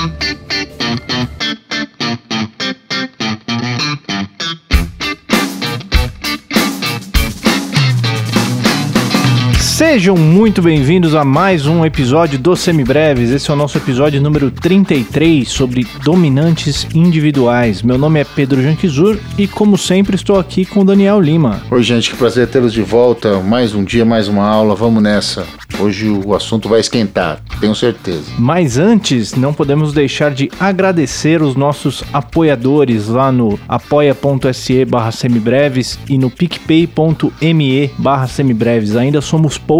Thank you. Sejam muito bem-vindos a mais um episódio do Semibreves. Esse é o nosso episódio número 33 sobre dominantes individuais. Meu nome é Pedro Janquizur e, como sempre, estou aqui com o Daniel Lima. Oi, gente, que prazer tê-los de volta. Mais um dia, mais uma aula. Vamos nessa. Hoje o assunto vai esquentar, tenho certeza. Mas antes, não podemos deixar de agradecer os nossos apoiadores lá no apoia.se barra semibreves e no picpay.me barra semibreves. Ainda somos poucos,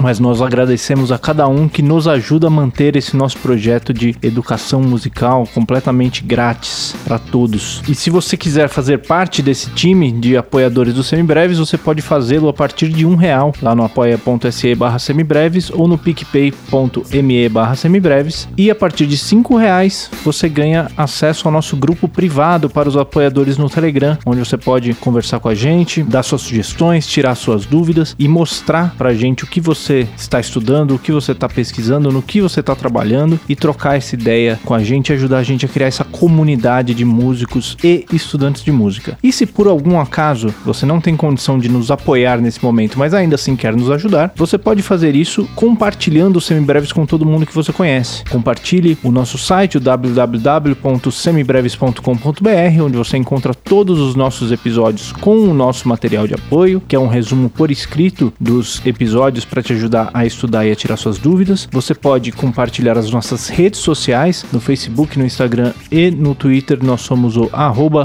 mas nós agradecemos a cada um que nos ajuda a manter esse nosso projeto de educação musical completamente grátis para todos. E se você quiser fazer parte desse time de apoiadores do Semibreves, você pode fazê-lo a partir de um real lá no apoia.se barra semibreves ou no picpay.me barra semibreves. E a partir de cinco reais você ganha acesso ao nosso grupo privado para os apoiadores no Telegram, onde você pode conversar com a gente, dar suas sugestões, tirar suas dúvidas e mostrar para a gente o que você está estudando, o que você está pesquisando, no que você está trabalhando e trocar essa ideia com a gente, ajudar a gente a criar essa comunidade de músicos e estudantes de música. E se por algum acaso você não tem condição de nos apoiar nesse momento, mas ainda assim quer nos ajudar, você pode fazer isso compartilhando os semibreves com todo mundo que você conhece. Compartilhe o nosso site, o www.semibreves.com.br, onde você encontra todos os nossos episódios com o nosso material de apoio, que é um resumo por escrito dos episódios episódios para te ajudar a estudar e a tirar suas dúvidas. Você pode compartilhar as nossas redes sociais no Facebook, no Instagram e no Twitter. Nós somos o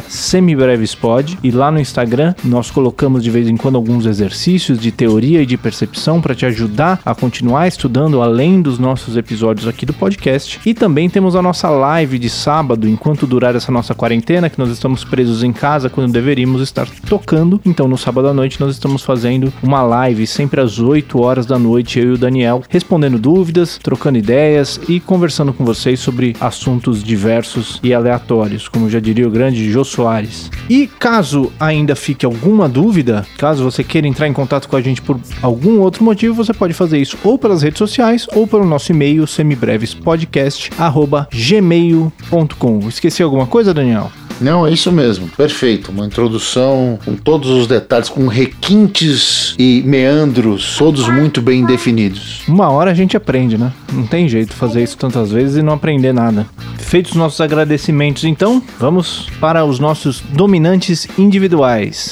semibrevespod e lá no Instagram nós colocamos de vez em quando alguns exercícios de teoria e de percepção para te ajudar a continuar estudando além dos nossos episódios aqui do podcast. E também temos a nossa live de sábado, enquanto durar essa nossa quarentena, que nós estamos presos em casa quando deveríamos estar tocando. Então no sábado à noite nós estamos fazendo uma live sempre às 8 8 horas da noite, eu e o Daniel, respondendo dúvidas, trocando ideias e conversando com vocês sobre assuntos diversos e aleatórios, como já diria o grande Jô Soares. E caso ainda fique alguma dúvida, caso você queira entrar em contato com a gente por algum outro motivo, você pode fazer isso ou pelas redes sociais ou pelo nosso e-mail semibrevespodcast@gmail.com. Esqueci alguma coisa, Daniel? Não, é isso mesmo. Perfeito. Uma introdução com todos os detalhes, com requintes e meandros, todos muito bem definidos. Uma hora a gente aprende, né? Não tem jeito fazer isso tantas vezes e não aprender nada. Feitos nossos agradecimentos, então, vamos para os nossos dominantes individuais.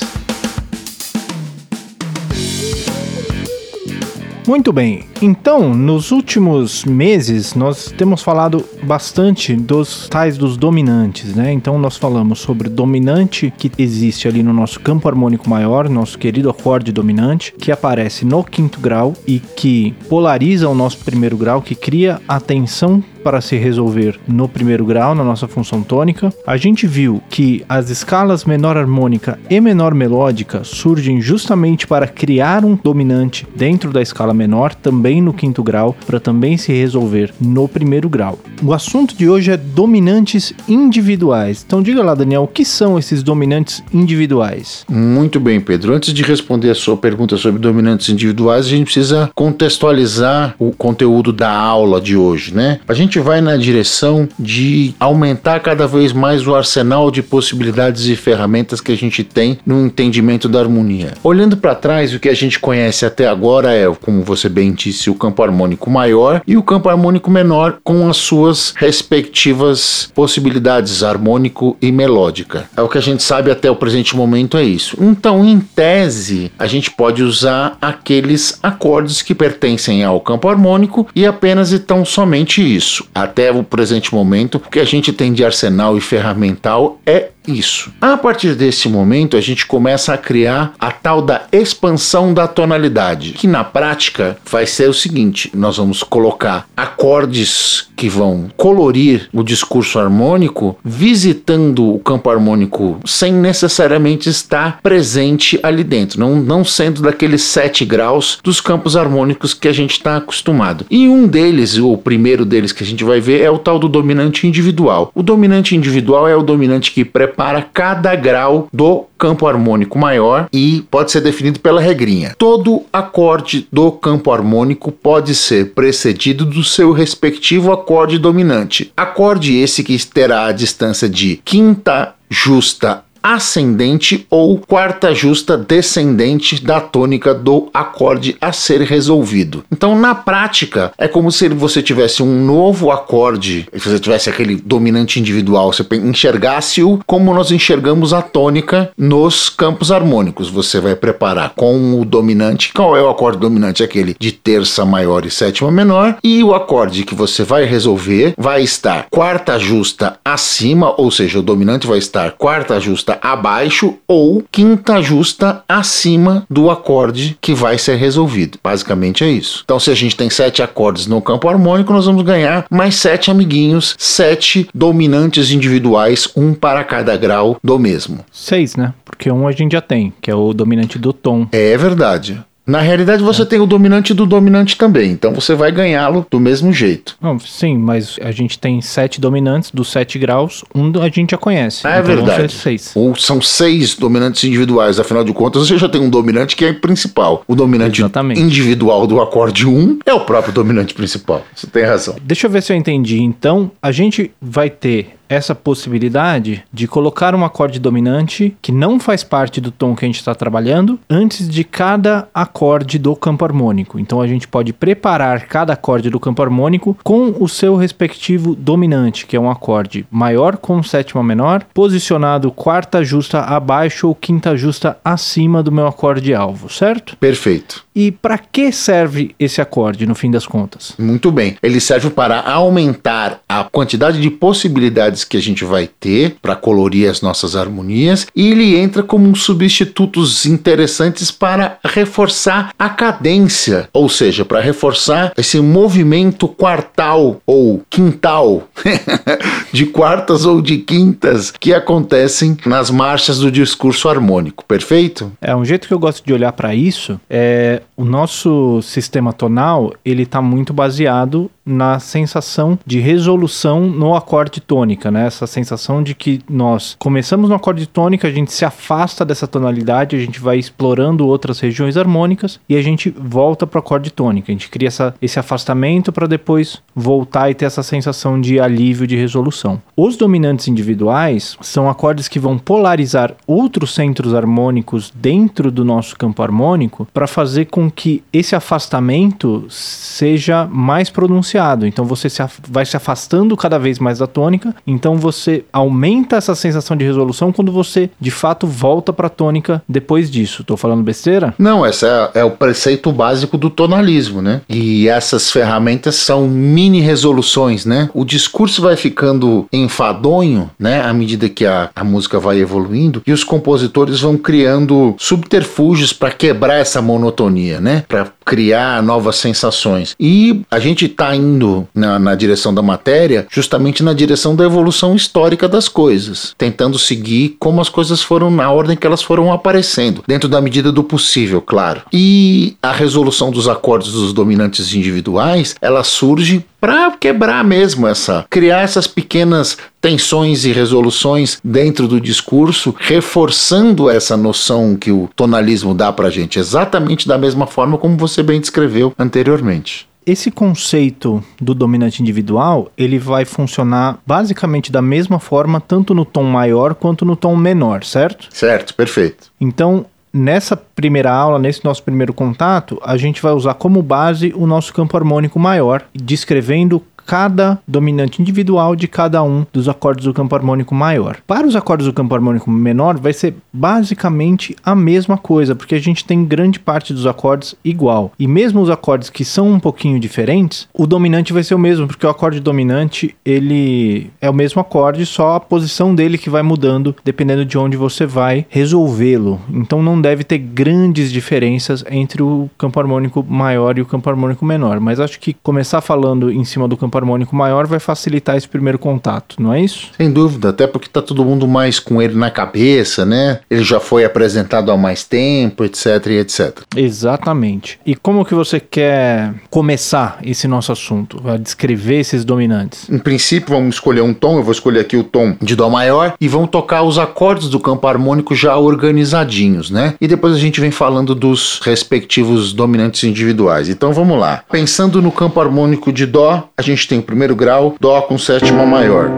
Muito bem, então nos últimos meses nós temos falado bastante dos tais dos dominantes, né? Então nós falamos sobre o dominante que existe ali no nosso campo harmônico maior, nosso querido acorde dominante, que aparece no quinto grau e que polariza o nosso primeiro grau, que cria a tensão para se resolver no primeiro grau, na nossa função tônica. A gente viu que as escalas menor harmônica e menor melódica surgem justamente para criar um dominante dentro da escala menor, também no quinto grau, para também se resolver no primeiro grau. O assunto de hoje é dominantes individuais. Então diga lá, Daniel, o que são esses dominantes individuais? Muito bem, Pedro. Antes de responder a sua pergunta sobre dominantes individuais, a gente precisa contextualizar o conteúdo da aula de hoje, né? A gente vai na direção de aumentar cada vez mais o arsenal de possibilidades e ferramentas que a gente tem no entendimento da harmonia. Olhando para trás, o que a gente conhece até agora é, como você bem disse, o campo harmônico maior e o campo harmônico menor com as suas respectivas possibilidades harmônico e melódica. É o que a gente sabe até o presente momento é isso. Então, em tese, a gente pode usar aqueles acordes que pertencem ao campo harmônico e apenas e tão somente isso. Até o presente momento, o que a gente tem de arsenal e ferramental é isso. A partir desse momento, a gente começa a criar a tal da expansão da tonalidade, que na prática vai ser o seguinte: nós vamos colocar acordes que vão colorir o discurso harmônico, visitando o campo harmônico sem necessariamente estar presente ali dentro, não, não sendo daqueles sete graus dos campos harmônicos que a gente está acostumado. E um deles, o primeiro deles que a gente vai ver, é o tal do dominante individual. O dominante individual é o dominante que prepara prepara cada grau do campo harmônico maior e pode ser definido pela regrinha. Todo acorde do campo harmônico pode ser precedido do seu respectivo acorde dominante. Acorde esse que terá a distância de quinta justa ascendente ou quarta justa descendente da tônica do acorde a ser resolvido. Então, na prática, é como se você tivesse um novo acorde, se você tivesse aquele dominante individual, você enxergasse-o como nós enxergamos a tônica nos campos harmônicos. Você vai preparar com o dominante, qual é o acorde dominante? Aquele de terça maior e sétima menor, e o acorde que você vai resolver vai estar quarta justa acima, ou seja, o dominante vai estar quarta justa justa abaixo ou quinta justa acima do acorde que vai ser resolvido. Basicamente é isso. Então, se a gente tem sete acordes no campo harmônico, nós vamos ganhar mais sete amiguinhos, sete dominantes individuais, um para cada grau do mesmo. Seis, né? Porque um a gente já tem, que é o dominante do tom. É verdade. Na realidade, você é. tem o dominante do dominante também, então você vai ganhá-lo do mesmo jeito. Não, sim, mas a gente tem sete dominantes dos sete graus, um a gente já conhece. É então verdade. Seis. Ou são seis dominantes individuais, afinal de contas, você já tem um dominante que é principal. O dominante Exatamente. individual do acorde 1 é o próprio dominante principal. Você tem razão. Deixa eu ver se eu entendi. Então, a gente vai ter essa possibilidade de colocar um acorde dominante que não faz parte do tom que a gente está trabalhando antes de cada acorde do campo harmônico. Então a gente pode preparar cada acorde do campo harmônico com o seu respectivo dominante, que é um acorde maior com sétima menor, posicionado quarta justa abaixo ou quinta justa acima do meu acorde alvo, certo? Perfeito. E para que serve esse acorde no fim das contas? Muito bem. Ele serve para aumentar a quantidade de possibilidades que a gente vai ter para colorir as nossas harmonias e ele entra como um substitutos interessantes para reforçar a cadência, ou seja, para reforçar esse movimento quartal ou quintal de quartas ou de quintas que acontecem nas marchas do discurso harmônico, perfeito? É um jeito que eu gosto de olhar para isso é o nosso sistema tonal, ele está muito baseado na sensação de resolução no acorde tônica, né? Essa sensação de que nós começamos no acorde tônica, a gente se afasta dessa tonalidade, a gente vai explorando outras regiões harmônicas e a gente volta para o acorde tônica. A gente cria essa, esse afastamento para depois voltar e ter essa sensação de alívio de resolução. Os dominantes individuais são acordes que vão polarizar outros centros harmônicos dentro do nosso campo harmônico para fazer com que esse afastamento seja mais pronunciado então você se vai se afastando cada vez mais da tônica, então você aumenta essa sensação de resolução quando você de fato volta para a tônica depois disso. Tô falando besteira? Não, esse é, é o preceito básico do tonalismo, né? E essas ferramentas são mini resoluções, né? O discurso vai ficando enfadonho, né? À medida que a, a música vai evoluindo e os compositores vão criando subterfúgios para quebrar essa monotonia, né? Para criar novas sensações. E a gente está indo na, na, direção da matéria justamente na direção da evolução histórica das coisas, tentando seguir como as coisas foram na ordem que elas foram aparecendo, dentro da medida do possível, claro. E a resolução dos acordes dos dominantes individuais, ela surge para quebrar mesmo essa, criar essas pequenas tensões e resoluções dentro do discurso, reforçando essa noção que o tonalismo dá para gente, exatamente da mesma forma como você bem descreveu anteriormente. Esse conceito do dominante individual, ele vai funcionar basicamente da mesma forma tanto no tom maior quanto no tom menor, certo? Certo, perfeito. Então, nessa primeira aula, nesse nosso primeiro contato, a gente vai usar como base o nosso campo harmônico maior, descrevendo cada dominante individual de cada um dos acordes do campo harmônico maior. Para os acordes do campo harmônico menor, vai ser basicamente a mesma coisa, porque a gente tem grande parte dos acordes igual. E mesmo os acordes que são um pouquinho diferentes, o dominante vai ser o mesmo, porque o acorde dominante, ele é o mesmo acorde, só a posição dele que vai mudando dependendo de onde você vai resolvê-lo. Então não deve ter grandes diferenças entre o campo harmônico maior e o campo harmônico menor, mas acho que começar falando em cima do campo harmônico maior vai facilitar esse primeiro contato, não é isso? Sem dúvida, até porque tá todo mundo mais com ele na cabeça, né? Ele já foi apresentado há mais tempo, etc etc. Exatamente. E como que você quer começar esse nosso assunto? Vai descrever esses dominantes? Em princípio, vamos escolher um tom, eu vou escolher aqui o tom de Dó maior e vamos tocar os acordes do campo harmônico já organizadinhos, né? E depois a gente vem falando dos respectivos dominantes individuais. Então vamos lá. Pensando no campo harmônico de Dó, a gente tem o primeiro grau, Dó com sétima maior.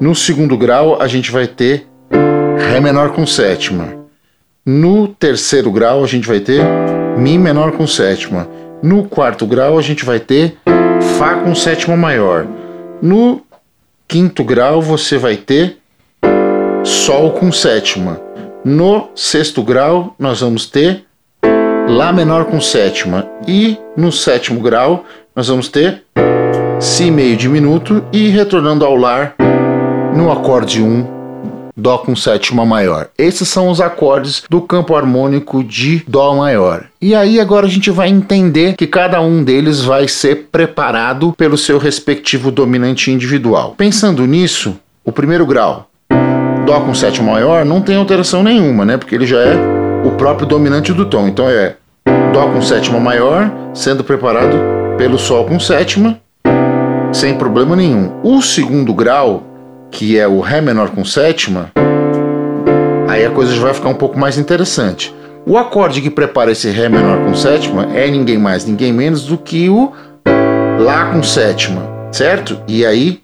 No segundo grau, a gente vai ter Ré menor com sétima. No terceiro grau, a gente vai ter Mi menor com sétima. No quarto grau, a gente vai ter Fá com sétima maior. No quinto grau, você vai ter Sol com sétima. No sexto grau, nós vamos ter Lá menor com sétima. E no sétimo grau, nós vamos ter Si meio diminuto e retornando ao Lar no acorde 1, Dó com sétima maior. Esses são os acordes do campo harmônico de Dó maior. E aí agora a gente vai entender que cada um deles vai ser preparado pelo seu respectivo dominante individual. Pensando nisso, o primeiro grau, Dó com sétima maior, não tem alteração nenhuma, né? Porque ele já é o próprio dominante do tom. Então é Dó com sétima maior, sendo preparado pelo Sol com sétima, sem problema nenhum. O segundo grau, que é o Ré menor com sétima, aí a coisa já vai ficar um pouco mais interessante. O acorde que prepara esse Ré menor com sétima é ninguém mais, ninguém menos do que o Lá com sétima, certo? E aí,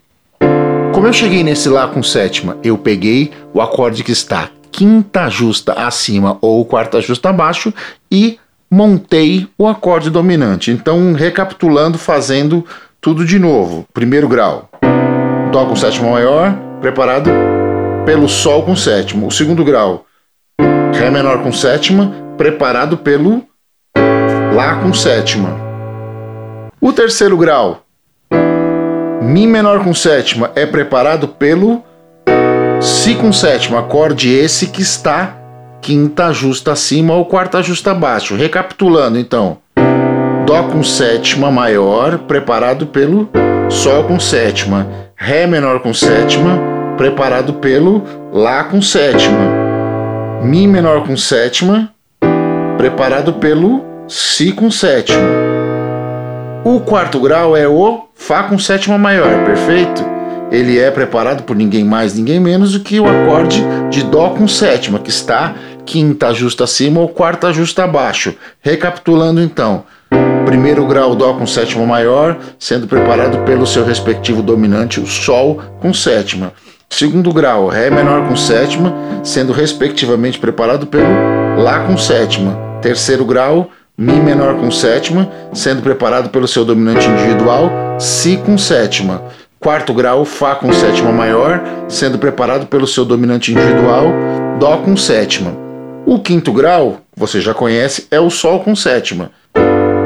como eu cheguei nesse Lá com sétima, eu peguei o acorde que está quinta justa acima ou quarta justa abaixo e montei o acorde dominante. Então, recapitulando, fazendo tudo de novo. Primeiro grau, Dó com sétima maior, preparado pelo Sol com sétimo. O segundo grau, Ré menor com sétima, preparado pelo Lá com sétima. O terceiro grau, Mi menor com sétima, é preparado pelo Si com sétima, acorde esse que está quinta justa acima ou quarta justa abaixo. Recapitulando então, Dó com sétima maior, preparado pelo Sol com sétima, Ré menor com sétima, preparado pelo Lá com sétima, Mi menor com sétima, preparado pelo Si com sétima. O quarto grau é o Fá com sétima maior, perfeito? ele é preparado por ninguém mais, ninguém menos do que o acorde de Dó com sétima, que está quinta justa acima ou quarta justa abaixo. Recapitulando então, primeiro grau Dó com sétima maior, sendo preparado pelo seu respectivo dominante, o Sol com sétima. Segundo grau, Ré menor com sétima, sendo respectivamente preparado pelo Lá com sétima. Terceiro grau, Mi menor com sétima, sendo preparado pelo seu dominante individual, Si com sétima. Quarto grau, Fá com sétima maior, sendo preparado pelo seu dominante individual, Dó com sétima. O quinto grau, você já conhece, é o Sol com sétima.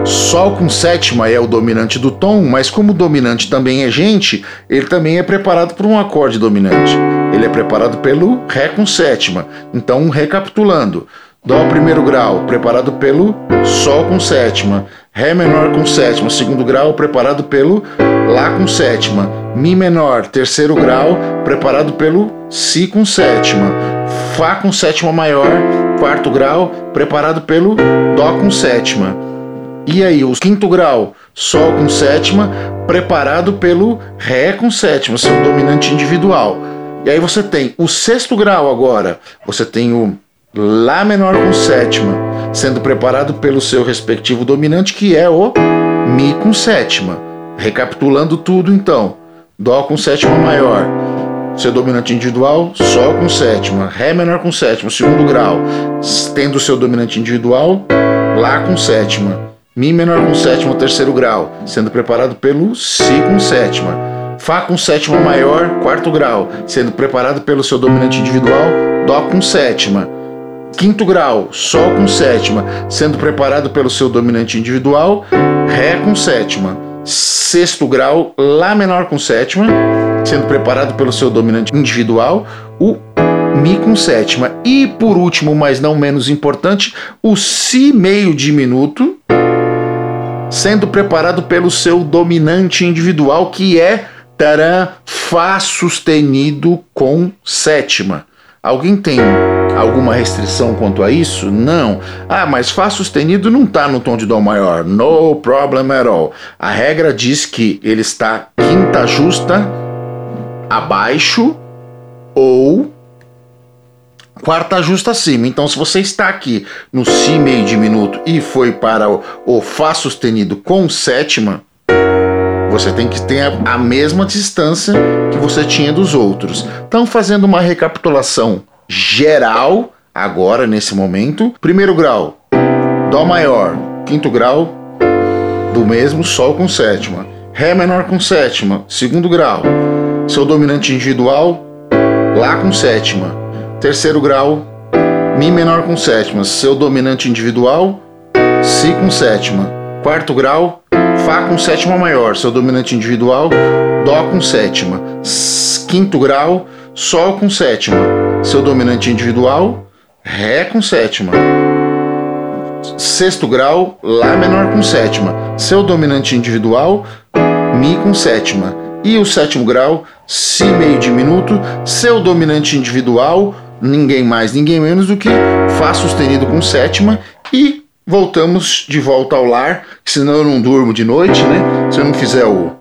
Sol com sétima é o dominante do tom, mas como o dominante também é gente, ele também é preparado por um acorde dominante. Ele é preparado pelo Ré com sétima. Então, recapitulando: Dó primeiro grau, preparado pelo Sol com sétima. Ré menor com sétima, segundo grau, preparado pelo Lá com sétima. Mi menor, terceiro grau, preparado pelo Si com sétima. Fá com sétima maior, quarto grau, preparado pelo Dó com sétima. E aí, o quinto grau, Sol com sétima, preparado pelo Ré com sétima, seu dominante individual. E aí você tem o sexto grau agora, você tem o Lá menor com sétima, sendo preparado pelo seu respectivo dominante, que é o Mi com sétima. Recapitulando tudo então: Dó com sétima maior, seu dominante individual, Sol com sétima, Ré menor com sétima, segundo grau, tendo seu dominante individual, Lá com sétima, Mi menor com sétima, terceiro grau, sendo preparado pelo Si com sétima, Fá com sétima maior, quarto grau, sendo preparado pelo seu dominante individual, Dó com sétima. Quinto grau, Sol com sétima, sendo preparado pelo seu dominante individual, Ré com sétima. Sexto grau, Lá menor com sétima, sendo preparado pelo seu dominante individual, o Mi com sétima. E por último, mas não menos importante, o Si meio diminuto, sendo preparado pelo seu dominante individual, que é tarã, Fá sustenido com sétima. Alguém tem alguma restrição quanto a isso? Não. Ah, mas Fá sustenido não está no tom de Dó maior. No problem at all. A regra diz que ele está quinta justa abaixo ou quarta justa acima. Então, se você está aqui no Si meio diminuto e foi para o, o Fá sustenido com sétima, você tem que ter a, mesma distância que você tinha dos outros. Então, fazendo uma recapitulação geral, agora nesse momento: primeiro grau, Dó maior, quinto grau, do mesmo Sol com sétima, Ré menor com sétima, segundo grau, seu dominante individual, Lá com sétima, terceiro grau, Mi menor com sétima, seu dominante individual, Si com sétima, quarto grau, Fá com sétima maior, seu dominante individual, Dó com sétima. Quinto grau, Sol com sétima, seu dominante individual, Ré com sétima. Sexto grau, Lá menor com sétima, seu dominante individual, Mi com sétima. E o sétimo grau, Si meio diminuto, seu dominante individual, ninguém mais, ninguém menos do que Fá sustenido com sétima e voltamos de volta ao lar, senão eu não durmo de noite, né? Se eu não fizer o.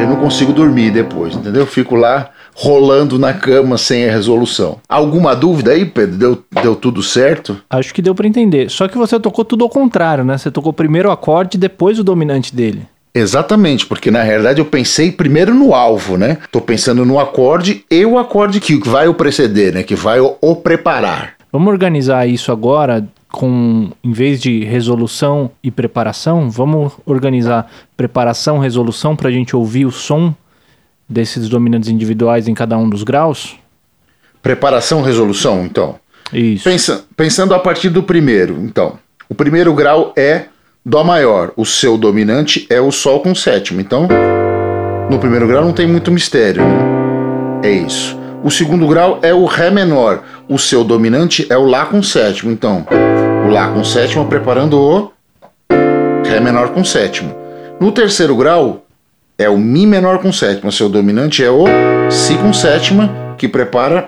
Eu não consigo dormir depois, entendeu? Eu fico lá rolando na cama sem a resolução. Alguma dúvida aí, Pedro? Deu, deu tudo certo? Acho que deu para entender. Só que você tocou tudo ao contrário, né? Você tocou primeiro o acorde e depois o dominante dele. Exatamente, porque na realidade eu pensei primeiro no alvo, né? Tô pensando no acorde e o acorde que vai o preceder, né? Que vai o, o preparar. Vamos organizar isso agora com, em vez de resolução e preparação, vamos organizar preparação, resolução para a gente ouvir o som desses dominantes individuais em cada um dos graus? Preparação, resolução, então. Isso. Pensa, pensando a partir do primeiro, então. O primeiro grau é Dó maior. O seu dominante é o Sol com sétima. Então, no primeiro grau não tem muito mistério, né? É isso. O segundo grau é o Ré menor. O seu dominante é o Lá com sétimo. Então, o Lá com sétima preparando o Ré menor com sétimo. No terceiro grau é o Mi menor com sétima. Seu dominante é o Si com sétima, que prepara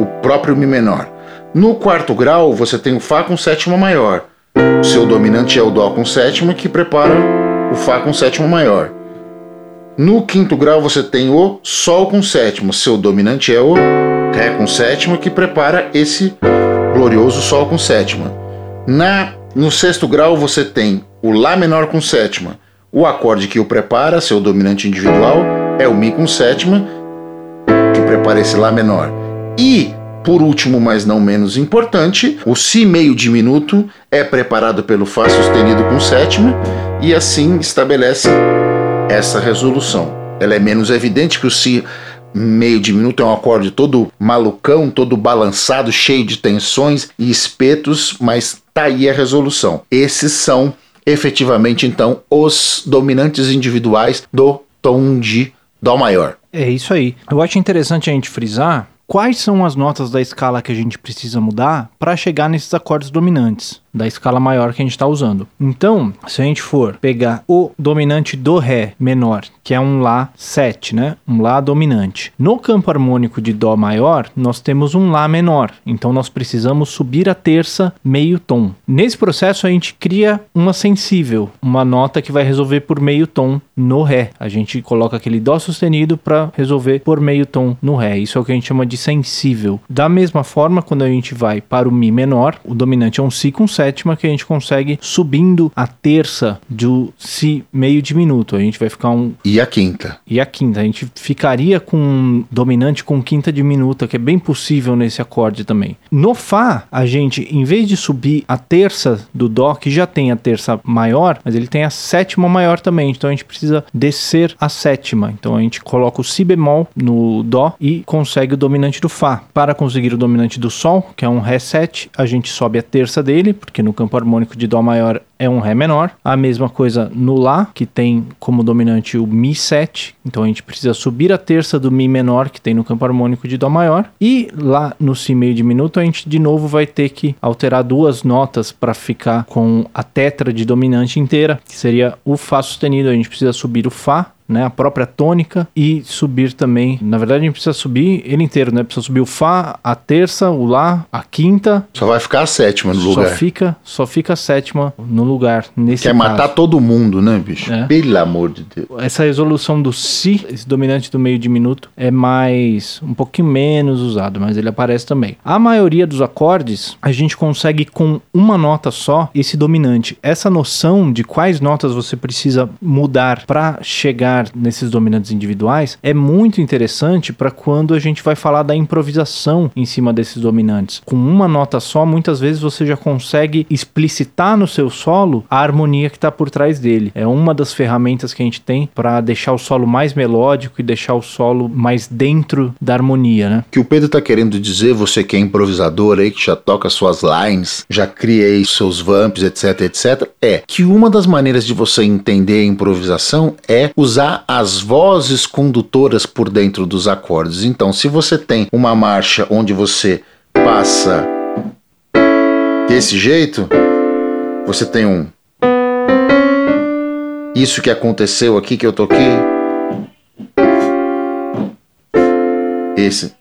o próprio Mi menor. No quarto grau, você tem o Fá com sétima maior. Seu dominante é o Dó com sétima, que prepara o Fá com sétima maior. No quinto grau você tem o Sol com sétima, seu dominante é o Ré com sétima, que prepara esse glorioso Sol com sétima. Na, no sexto grau você tem o Lá menor com sétima, o acorde que o prepara, seu dominante individual, é o Mi com sétima, que prepara esse Lá menor. E, por último, mas não menos importante, o Si meio diminuto é preparado pelo Fá sustenido com sétima e assim estabelece essa resolução. Ela é menos evidente que o Si meio diminuto é um acorde todo malucão, todo balançado, cheio de tensões e espetos, mas tá aí a resolução. Esses são efetivamente então os dominantes individuais do tom de Dó maior. É isso aí. Eu acho interessante a gente frisar quais são as notas da escala que a gente precisa mudar para chegar nesses acordes dominantes da escala maior que a gente está usando. Então, se a gente for pegar o dominante do Ré menor, que é um Lá 7, né? Um Lá dominante. No campo harmônico de Dó maior, nós temos um Lá menor. Então, nós precisamos subir a terça meio tom. Nesse processo, a gente cria uma sensível, uma nota que vai resolver por meio tom no Ré. A gente coloca aquele Dó sustenido para resolver por meio tom no Ré. Isso é o que a gente chama de sensível. Da mesma forma, quando a gente vai para o Mi menor, o dominante é um Si com 7 sétima que a gente consegue subindo a terça do si meio diminuto. A gente vai ficar um. E a quinta. E a quinta. A gente ficaria com um dominante com quinta diminuta, que é bem possível nesse acorde também. No Fá, a gente, em vez de subir a terça do Dó, que já tem a terça maior, mas ele tem a sétima maior também. Então a gente precisa descer a sétima. Então a gente coloca o Si bemol no Dó e consegue o dominante do Fá. Para conseguir o dominante do Sol, que é um Ré 7, a gente sobe a terça dele, porque no campo harmônico de Dó maior é um Ré menor. A mesma coisa no Lá, que tem como dominante o Mi7, então a gente precisa subir a terça do Mi menor que tem no campo harmônico de Dó maior. E lá no Si meio diminuto a gente de novo vai ter que alterar duas notas para ficar com a tetra de dominante inteira, que seria o Fá sustenido. A gente precisa subir o Fá né, a própria tônica e subir também. Na verdade, a gente precisa subir ele inteiro, né? Precisa subir o Fá, a terça, o Lá, a quinta. Só vai ficar a sétima no só lugar. Fica, só fica a sétima no lugar. Nesse Quer caso. matar todo mundo, né, bicho? É. Pelo amor de Deus. Essa resolução do Si, esse dominante do meio diminuto, é mais um pouquinho menos usado, mas ele aparece também. A maioria dos acordes, a gente consegue com uma nota só esse dominante. Essa noção de quais notas você precisa mudar para chegar nesses dominantes individuais é muito interessante para quando a gente vai falar da improvisação em cima desses dominantes. Com uma nota só, muitas vezes você já consegue explicitar no seu solo a harmonia que está por trás dele. É uma das ferramentas que a gente tem para deixar o solo mais melódico e deixar o solo mais dentro da harmonia, né? Que o Pedro tá querendo dizer, você que é improvisador aí, que já toca suas lines, já criei seus vamps, etc, etc, é que uma das maneiras de você entender a improvisação é usar as vozes condutoras por dentro dos acordes. Então, se você tem uma marcha onde você passa desse jeito, você tem um isso que aconteceu aqui que eu toquei. Esse.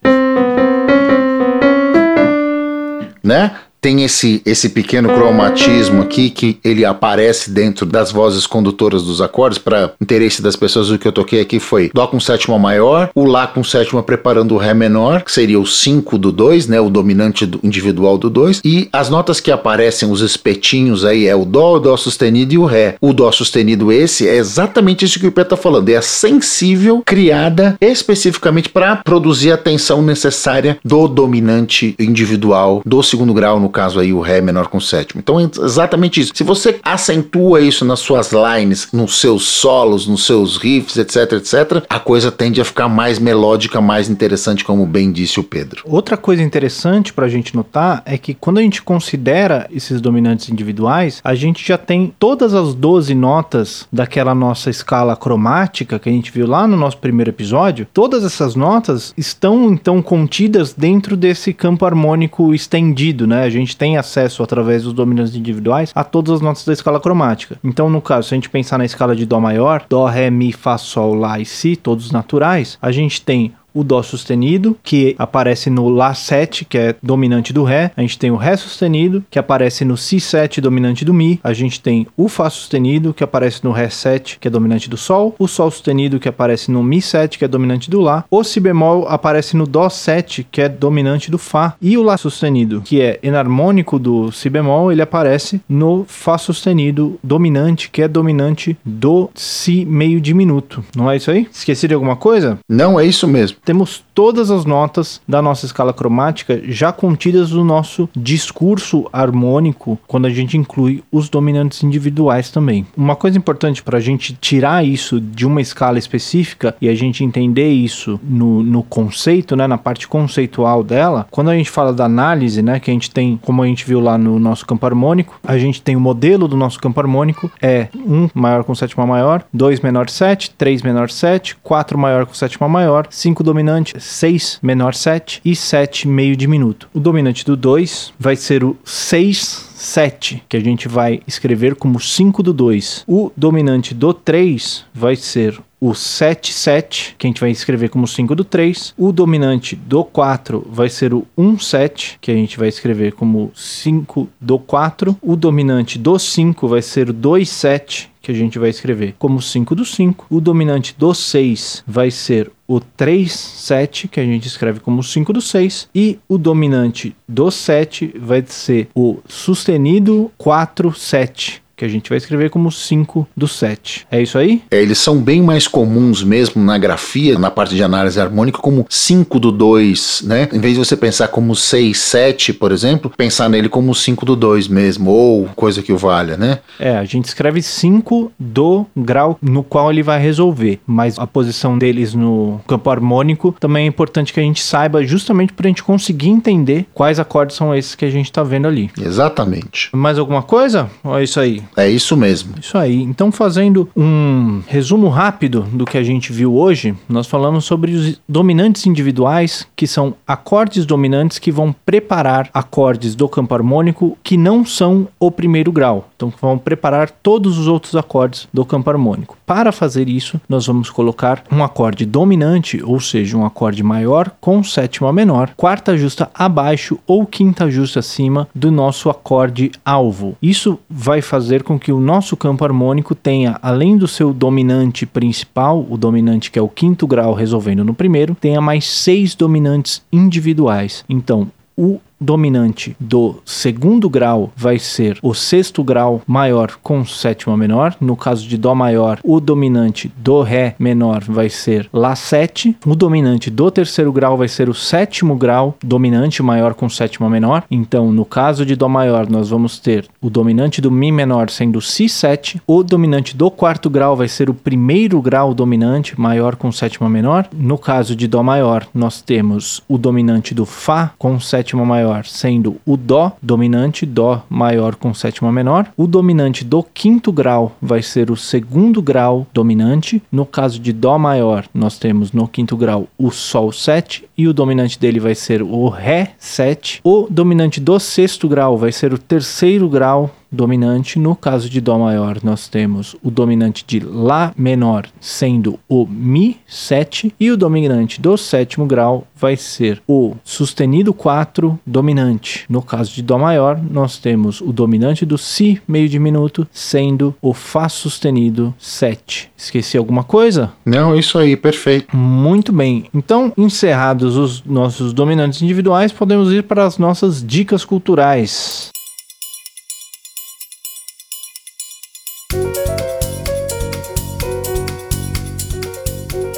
Né? Tem esse, esse pequeno cromatismo aqui que ele aparece dentro das vozes condutoras dos acordes. Para interesse das pessoas, o que eu toquei aqui foi Dó com sétima maior, o Lá com sétima preparando o Ré menor, que seria o 5 do 2, né? O dominante do, individual do 2. E as notas que aparecem, os espetinhos aí, é o Dó, o Dó sustenido e o Ré. O Dó sustenido, esse, é exatamente isso que o Pedro tá falando. É a sensível criada especificamente para produzir a tensão necessária do dominante individual do segundo grau, no caso aí o Ré menor com sétimo. Então é exatamente isso. Se você acentua isso nas suas lines, nos seus solos, nos seus riffs, etc, etc, a coisa tende a ficar mais melódica, mais interessante, como bem disse o Pedro. Outra coisa interessante para a gente notar é que quando a gente considera esses dominantes individuais, a gente já tem todas as 12 notas daquela nossa escala cromática que a gente viu lá no nosso primeiro episódio. Todas essas notas estão então contidas dentro desse campo harmônico estendido, né? Gente tem acesso através dos dominantes individuais a todas as notas da escala cromática. Então, no caso, se a gente pensar na escala de Dó maior, Dó, Ré, Mi, Fá, Sol, Lá e Si, todos naturais, a gente tem o Dó sustenido, que aparece no Lá7, que é dominante do Ré. A gente tem o Ré sustenido, que aparece no Si7, dominante do Mi. A gente tem o Fá sustenido, que aparece no Ré7, que é dominante do Sol. O Sol sustenido, que aparece no Mi7, que é dominante do Lá. O Si bemol aparece no Dó7, que é dominante do Fá. E o Lá sustenido, que é enarmônico do Si bemol, ele aparece no Fá sustenido dominante, que é dominante do Si meio diminuto. Não é isso aí? Esqueci de alguma coisa? Não é isso mesmo. Temos todas as notas da nossa escala cromática já contidas no nosso discurso harmônico quando a gente inclui os dominantes individuais também. Uma coisa importante para a gente tirar isso de uma escala específica e a gente entender isso no, no conceito, né, na parte conceitual dela, quando a gente fala da análise, né, que a gente tem, como a gente viu lá no nosso campo harmônico, a gente tem o modelo do nosso campo harmônico, é 1 maior com sétima maior, 2 menor 7, 3 menor 7, 4 maior com sétima maior, 5 dominante, 6 menor 7 e 7 meio diminuto. O dominante do 2 vai ser o 6 7, que a gente vai escrever como 5 do 2. O dominante do 3 vai ser o 7, 7, que a gente vai escrever como 5 do 3. O dominante do 4 vai ser o 1, 7, que a gente vai escrever como 5 do 4. O dominante do 5 vai ser o 2, 7, que a gente vai escrever como 5 do 5. O dominante do 6 vai ser o 3, 7, que a gente escreve como 5 do 6. E o dominante do 7 vai ser o sustenido 4, 7 que a gente vai escrever como 5 do 7. É isso aí? É, eles são bem mais comuns mesmo na grafia, na parte de análise harmônica, como 5 do 2, né? Em vez de você pensar como 6, 7, por exemplo, pensar nele como 5 do 2 mesmo, ou coisa que o valha, né? É, a gente escreve 5 do grau no qual ele vai resolver, mas a posição deles no campo harmônico também é importante que a gente saiba justamente para a gente conseguir entender quais acordes são esses que a gente está vendo ali. Exatamente. Mais alguma coisa? Ou é isso aí? É isso mesmo. Isso aí. Então, fazendo um resumo rápido do que a gente viu hoje, nós falamos sobre os dominantes individuais, que são acordes dominantes que vão preparar acordes do campo harmônico que não são o primeiro grau. Então, vão preparar todos os outros acordes do campo harmônico. Para fazer isso, nós vamos colocar um acorde dominante, ou seja, um acorde maior com sétima menor, quarta justa abaixo ou quinta justa acima do nosso acorde alvo. Isso vai fazer com que o nosso campo harmônico tenha, além do seu dominante principal, o dominante que é o quinto grau resolvendo no primeiro, tenha mais seis dominantes individuais. Então, o dominante do segundo grau vai ser o sexto grau maior com sétima menor. No caso de Dó maior, o dominante do Ré menor vai ser Lá 7. O dominante do terceiro grau vai ser o sétimo grau dominante maior com sétima menor. Então, no caso de Dó maior, nós vamos ter o dominante do Mi menor sendo Si 7. O dominante do quarto grau vai ser o primeiro grau dominante maior com sétima menor. No caso de Dó maior, nós temos o dominante do Fá com sétima maior maior sendo o Dó dominante, Dó maior com sétima menor. O dominante do quinto grau vai ser o segundo grau dominante. No caso de Dó maior, nós temos no quinto grau o Sol 7 e o dominante dele vai ser o Ré 7. O dominante do sexto grau vai ser o terceiro grau dominante. No caso de Dó maior, nós temos o dominante de Lá menor sendo o Mi 7 e o dominante do sétimo grau vai ser o sustenido 4 dominante. No caso de Dó maior, nós temos o dominante do Si meio diminuto sendo o Fá sustenido 7. Esqueci alguma coisa? Não, isso aí, perfeito. Muito bem. Então, encerrados os nossos dominantes individuais, podemos ir para as nossas dicas culturais.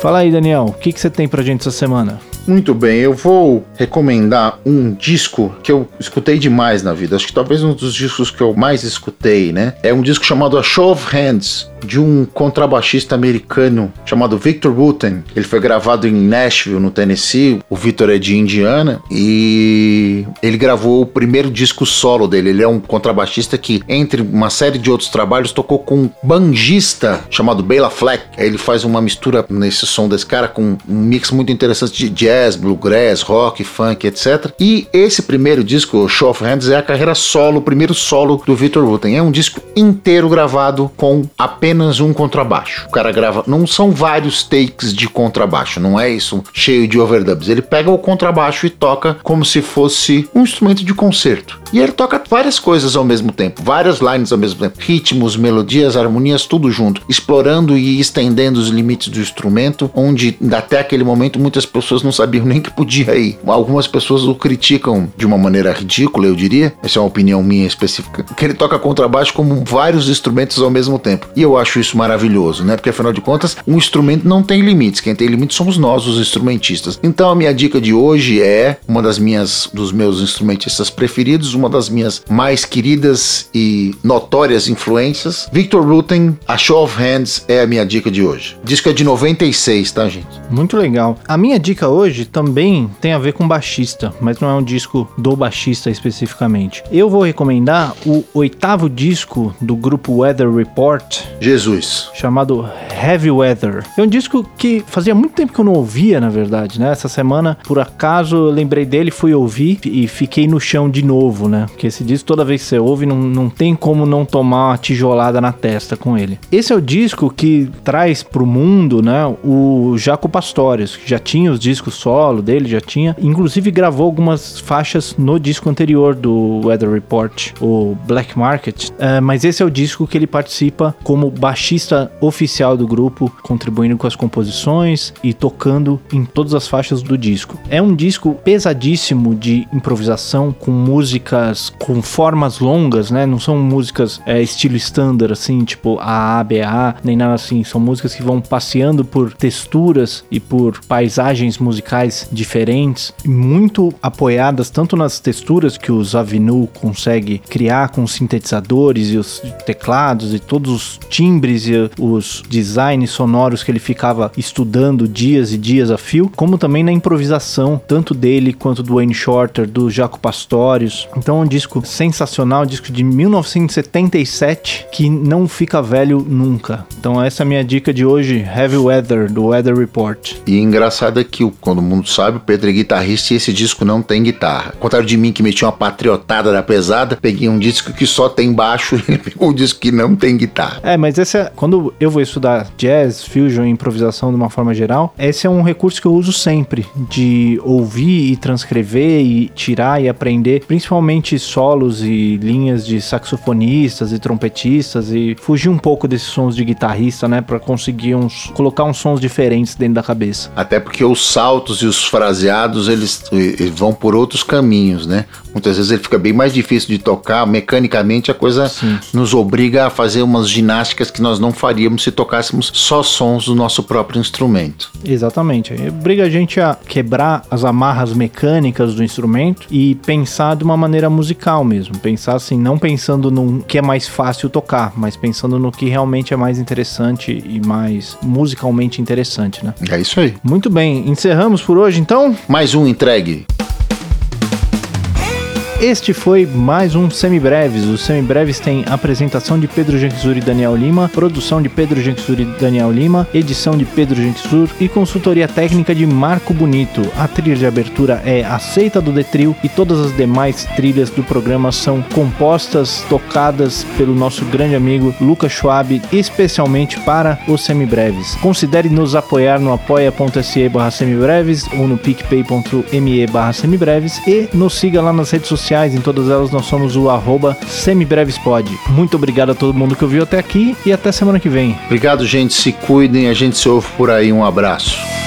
Fala aí, Daniel, o que, que você tem pra gente essa semana? Muito bem, eu vou recomendar um disco que eu escutei demais na vida. Acho que talvez um dos discos que eu mais escutei, né? É um disco chamado A Show of Hands, de um contrabaixista americano chamado Victor Wooten. Ele foi gravado em Nashville, no Tennessee. O Victor é de Indiana e ele gravou o primeiro disco solo dele. Ele é um contrabaixista que, entre uma série de outros trabalhos, tocou com um banjista chamado Bela Fleck. Ele faz uma mistura nesse som desse cara com um mix muito interessante de jazz, bluegrass, rock, funk, etc. E esse primeiro disco, Show of Hands, é a carreira solo, o primeiro solo do Victor Wooten. É um disco inteiro gravado com apenas apenas um contrabaixo. O cara grava, não são vários takes de contrabaixo, não é isso cheio de overdubs. Ele pega o contrabaixo e toca como se fosse um instrumento de concerto. E ele toca várias coisas ao mesmo tempo, várias lines ao mesmo tempo, ritmos, melodias, harmonias, tudo junto, explorando e estendendo os limites do instrumento, onde até aquele momento muitas pessoas não sabiam nem que podia ir. Algumas pessoas o criticam de uma maneira ridícula, eu diria. Essa é uma opinião minha específica. Que ele toca contrabaixo como vários instrumentos ao mesmo tempo. E eu acho isso maravilhoso, né? Porque afinal de contas, um instrumento não tem limites. Quem tem limites somos nós, os instrumentistas. Então a minha dica de hoje é uma das minhas dos meus instrumentistas preferidos, uma das minhas mais queridas e notórias influências, Victor Rutten, A Show of Hands é a minha dica de hoje. disco é de 96, tá, gente? Muito legal. A minha dica hoje também tem a ver com baixista, mas não é um disco do baixista especificamente. Eu vou recomendar o oitavo disco do grupo Weather Report, Jesus. Chamado Heavy Weather. É um disco que fazia muito tempo que eu não ouvia, na verdade, né? Essa semana, por acaso, eu lembrei dele, fui ouvir e fiquei no chão de novo, né? Porque esse disco, toda vez que você ouve, não, não tem como não tomar uma tijolada na testa com ele. Esse é o disco que traz pro mundo, né? O Jaco Pastorius, que já tinha os discos solo dele, já tinha. Inclusive gravou algumas faixas no disco anterior do Weather Report, o Black Market. Uh, mas esse é o disco que ele participa como baixista oficial do grupo, contribuindo com as composições e tocando em todas as faixas do disco. É um disco pesadíssimo de improvisação, com música músicas com formas longas, né? Não são músicas é, estilo standard, assim, tipo A, A, B, A, nem nada assim. São músicas que vão passeando por texturas e por paisagens musicais diferentes, muito apoiadas tanto nas texturas que os Avinu consegue criar com os sintetizadores e os teclados e todos os timbres e os designs sonoros que ele ficava estudando dias e dias a fio, como também na improvisação, tanto dele quanto do Wayne Shorter, do Jaco Pastorius. Então é um disco sensacional, um disco de 1977 que não fica velho nunca. Então essa é a minha dica de hoje, Heavy Weather, do Weather Report. E engraçado é que, quando o mundo sabe, o Pedro é guitarrista e esse disco não tem guitarra. Ao contrário de mim, que meti uma patriotada da pesada, peguei um disco que só tem baixo e ele pegou um disco que não tem guitarra. É, mas esse é, quando eu vou estudar jazz, fusion e improvisação de uma forma geral, esse é um recurso que eu uso sempre, de ouvir e transcrever e tirar e aprender, principalmente solos e linhas de saxofonistas e trompetistas e fugir um pouco desses sons de guitarrista, né, para conseguir uns colocar uns sons diferentes dentro da cabeça. Até porque os saltos e os fraseados eles, eles vão por outros caminhos, né? Muitas vezes ele fica bem mais difícil de tocar, mecanicamente a coisa Sim. nos obriga a fazer umas ginásticas que nós não faríamos se tocássemos só sons do nosso próprio instrumento. Exatamente. Obriga a gente a quebrar as amarras mecânicas do instrumento e pensar de uma maneira musical mesmo. Pensar assim, não pensando no que é mais fácil tocar, mas pensando no que realmente é mais interessante e mais musicalmente interessante, né? É isso aí. Muito bem, encerramos por hoje então? Mais um entregue. Este foi mais um Semibreves. Os Semibreves tem apresentação de Pedro Genxur e Daniel Lima, produção de Pedro Genxur e Daniel Lima, edição de Pedro Genxur e consultoria técnica de Marco Bonito. A trilha de abertura é Aceita do Detril e todas as demais trilhas do programa são compostas, tocadas pelo nosso grande amigo Lucas Schwab, especialmente para os Semibreves. Considere nos apoiar no apoia.se barra semibreves ou no picpay.me barra semibreves e nos siga lá nas redes sociais sociais, em todas elas nós somos o arroba semibrevespod. Muito obrigado a todo mundo que ouviu até aqui e até semana que vem. Obrigado, gente. Se cuidem, a gente se ouve por aí. Um abraço.